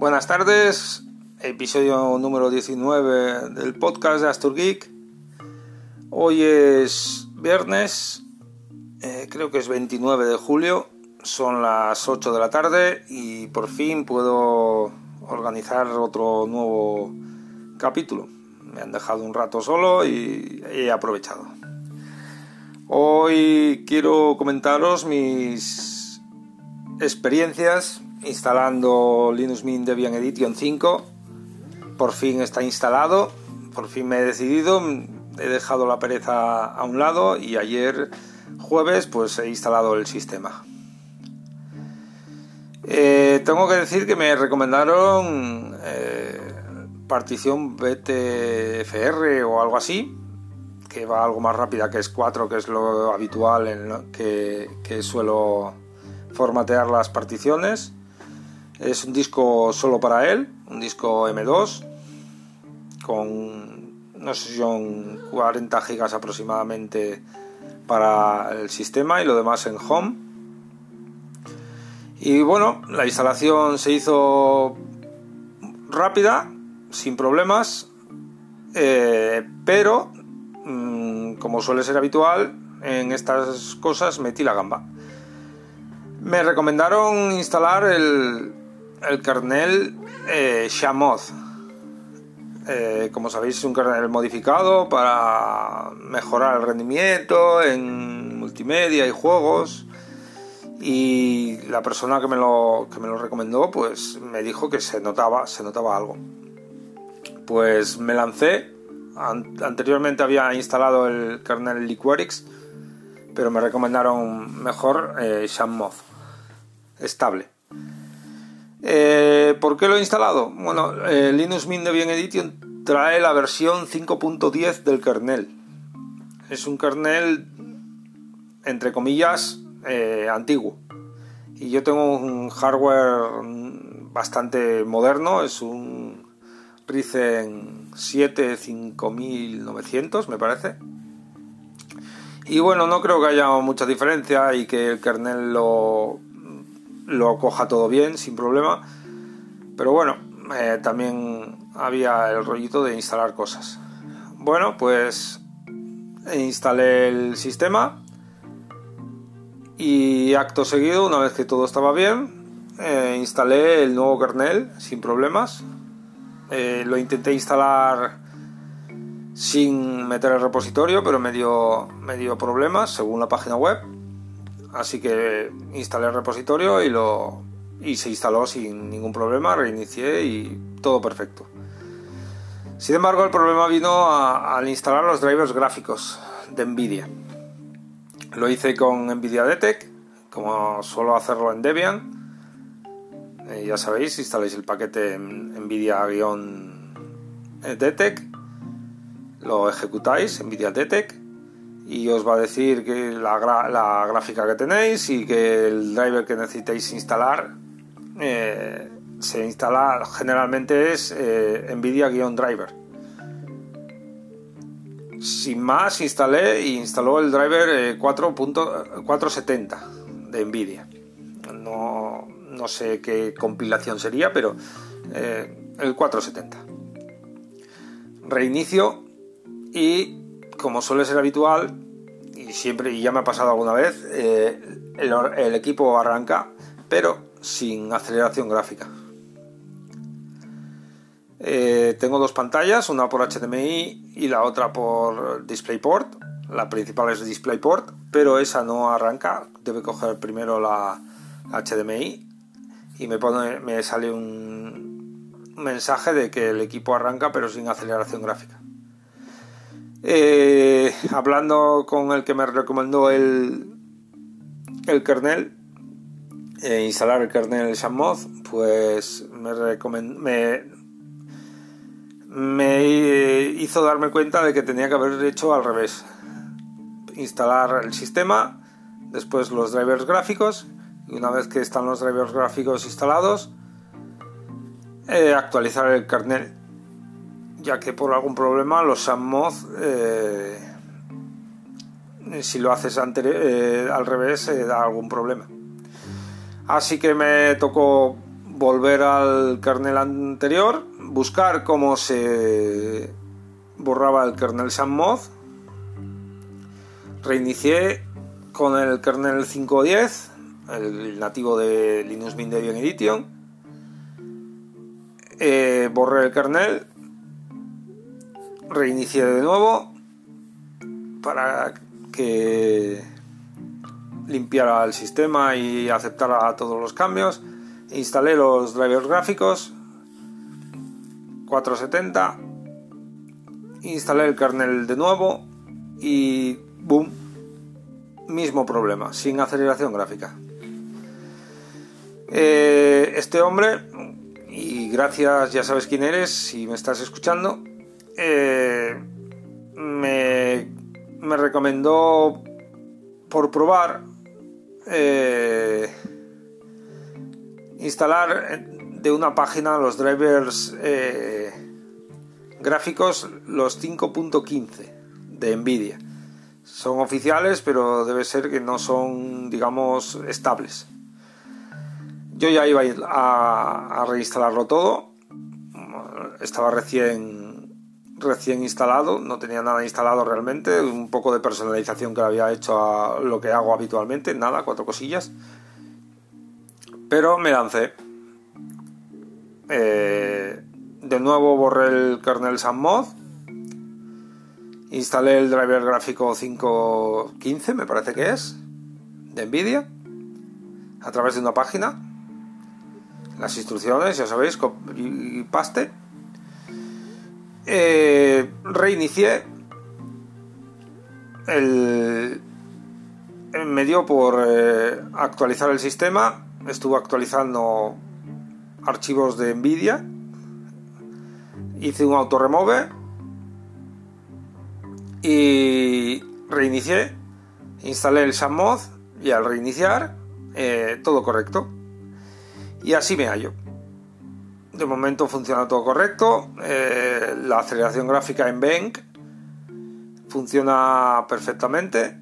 Buenas tardes, episodio número 19 del podcast de Astur Geek. Hoy es viernes, eh, creo que es 29 de julio, son las 8 de la tarde y por fin puedo organizar otro nuevo capítulo. Me han dejado un rato solo y he aprovechado. Hoy quiero comentaros mis experiencias instalando Linux Mint Debian Edition 5. Por fin está instalado, por fin me he decidido, he dejado la pereza a un lado y ayer jueves pues he instalado el sistema. Eh, tengo que decir que me recomendaron eh, partición BTFR o algo así, que va algo más rápida que es 4, que es lo habitual en que, que suelo formatear las particiones. Es un disco solo para él, un disco M2 con no sé si son 40 gigas aproximadamente para el sistema y lo demás en home. Y bueno, la instalación se hizo rápida, sin problemas, eh, pero mm, como suele ser habitual en estas cosas metí la gamba. Me recomendaron instalar el, el kernel eh. Eh, como sabéis, es un kernel modificado para mejorar el rendimiento en multimedia y juegos. Y la persona que me lo, que me lo recomendó, pues me dijo que se notaba, se notaba algo. Pues me lancé. anteriormente había instalado el kernel Liquorix, pero me recomendaron mejor eh, estable. Eh, ¿Por qué lo he instalado? Bueno, eh, Linux Mint Debian Edition trae la versión 5.10 del kernel. Es un kernel, entre comillas, eh, antiguo. Y yo tengo un hardware bastante moderno, es un Ryzen 7 5900, me parece. Y bueno, no creo que haya mucha diferencia y que el kernel lo, lo coja todo bien, sin problema. Pero bueno, eh, también había el rollito de instalar cosas. Bueno, pues instalé el sistema y acto seguido, una vez que todo estaba bien, eh, instalé el nuevo kernel sin problemas. Eh, lo intenté instalar sin meter el repositorio, pero me dio, me dio problemas según la página web Así que instalé el repositorio y, lo, y se instaló sin ningún problema, reinicié y todo perfecto. Sin embargo, el problema vino al instalar los drivers gráficos de Nvidia. Lo hice con Nvidia DTEC, como suelo hacerlo en Debian. Eh, ya sabéis, instaláis el paquete Nvidia-DTEC, lo ejecutáis, Nvidia DTEC, y os va a decir que la, gráfica que tenéis y que el driver que necesitéis instalar eh, se instala generalmente es eh, NVIDIA-driver. Sin más, instalé y instaló el driver 4.470 eh, de NVIDIA. No, no, sé qué compilación sería, pero el 470. Reinicio y como suele ser habitual, y siempre, y ya me ha pasado alguna vez, eh, el, equipo arranca, pero sin aceleración gráfica. Eh, tengo dos pantallas, una por HDMI y la otra por DisplayPort. La principal es DisplayPort, pero esa no arranca. Debe coger primero la HDMI y me, sale un mensaje de que el equipo arranca, pero sin aceleración gráfica. Eh, hablando con el que me recomendó el, el kernel, eh, instalar el kernel Shamoth, pues me, me, me hizo darme cuenta de que tenía que haber hecho al revés. Instalar el sistema, después los drivers gráficos, y una vez que están los drivers gráficos instalados, eh, actualizar el kernel ya que por algún problema los SAMMOD, eh, si lo haces eh, al revés, da algún problema. Así que me tocó volver al kernel anterior, buscar cómo se borraba el kernel SAMMOD, reinicié con el kernel 5.10, el nativo de Linux Mint Debian Edition, eh, borré el kernel, reinicié de nuevo para que limpiara el sistema y aceptara todos los cambios. Instalé los drivers gráficos 470. Instalé el kernel de nuevo y boom, mismo problema, sin aceleración gráfica. Eh, este hombre, y gracias, ya sabes quién eres, si me estás escuchando, eh, me, me recomendó por probar eh, instalar de una página los drivers eh, gráficos los 5.15 de Nvidia. Son oficiales, pero debe ser que no son, digamos, estables. Yo ya iba a, a reinstalarlo todo. Estaba recién recién instalado, no tenía nada instalado realmente, un poco de personalización que había hecho a lo que hago habitualmente, nada, cuatro cosillas. Pero me lancé. Eh, de nuevo borré el kernel SAMMOD. Instalé el driver gráfico 5.15, me parece que es, de Nvidia, a través de una página. Las instrucciones, ya sabéis, y paste eh, reinicié. El, me dio por eh, actualizar el sistema. Estuve actualizando archivos de Nvidia. Hice un autoremove. Y reinicié. Instalé el SAMMOD y al reiniciar eh, todo correcto. Y así me hallo. De momento funciona todo correcto. Eh, la aceleración gráfica en Bank funciona perfectamente.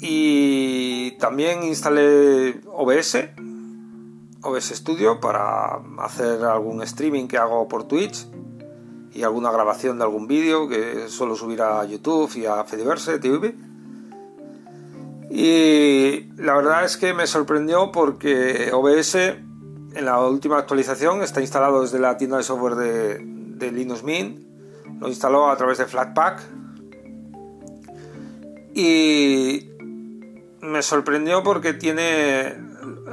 Y también instalé OBS, OBS Studio, para hacer algún streaming que hago por Twitch y alguna grabación de algún vídeo que suelo subir a YouTube y a Fediverse TV. Y la verdad es que me sorprendió porque OBS en la última actualización está instalado desde la tienda de software de, Linux Mint. Lo instaló a través de Flatpak. Y me sorprendió porque tiene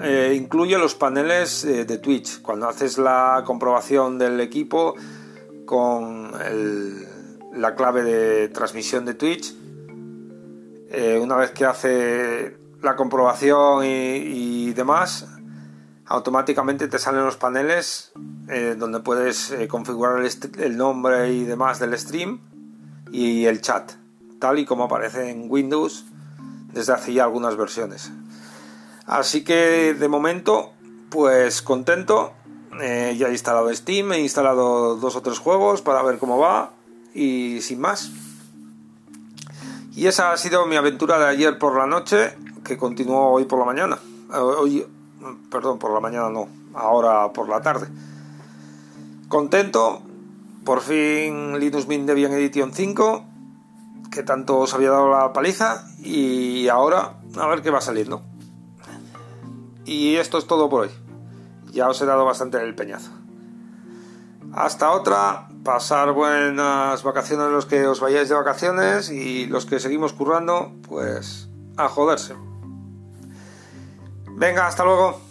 eh, incluye los paneles eh, de Twitch. Cuando haces la comprobación del equipo con la clave de transmisión de Twitch, eh, una vez que hace la comprobación y demás, automáticamente te salen los paneles eh, donde puedes eh, configurar el, nombre y demás del stream y el chat, tal y como aparece en Windows desde hace ya algunas versiones. Así que de momento, pues contento. Eh, ya he instalado Steam, he instalado dos o tres juegos para ver cómo va y sin más. Y esa ha sido mi aventura de ayer por la noche, que continuó hoy por la mañana. Hoy, perdón, por la mañana no, ahora por la tarde. Contento, por fin Linux Mint Debian Edition 5, que tanto os había dado la paliza, y ahora a ver qué va saliendo. Y esto es todo por hoy. Ya os he dado bastante el peñazo. Hasta otra, pasar buenas vacaciones los que os vayáis de vacaciones y los que seguimos currando, pues a joderse. Venga, hasta luego.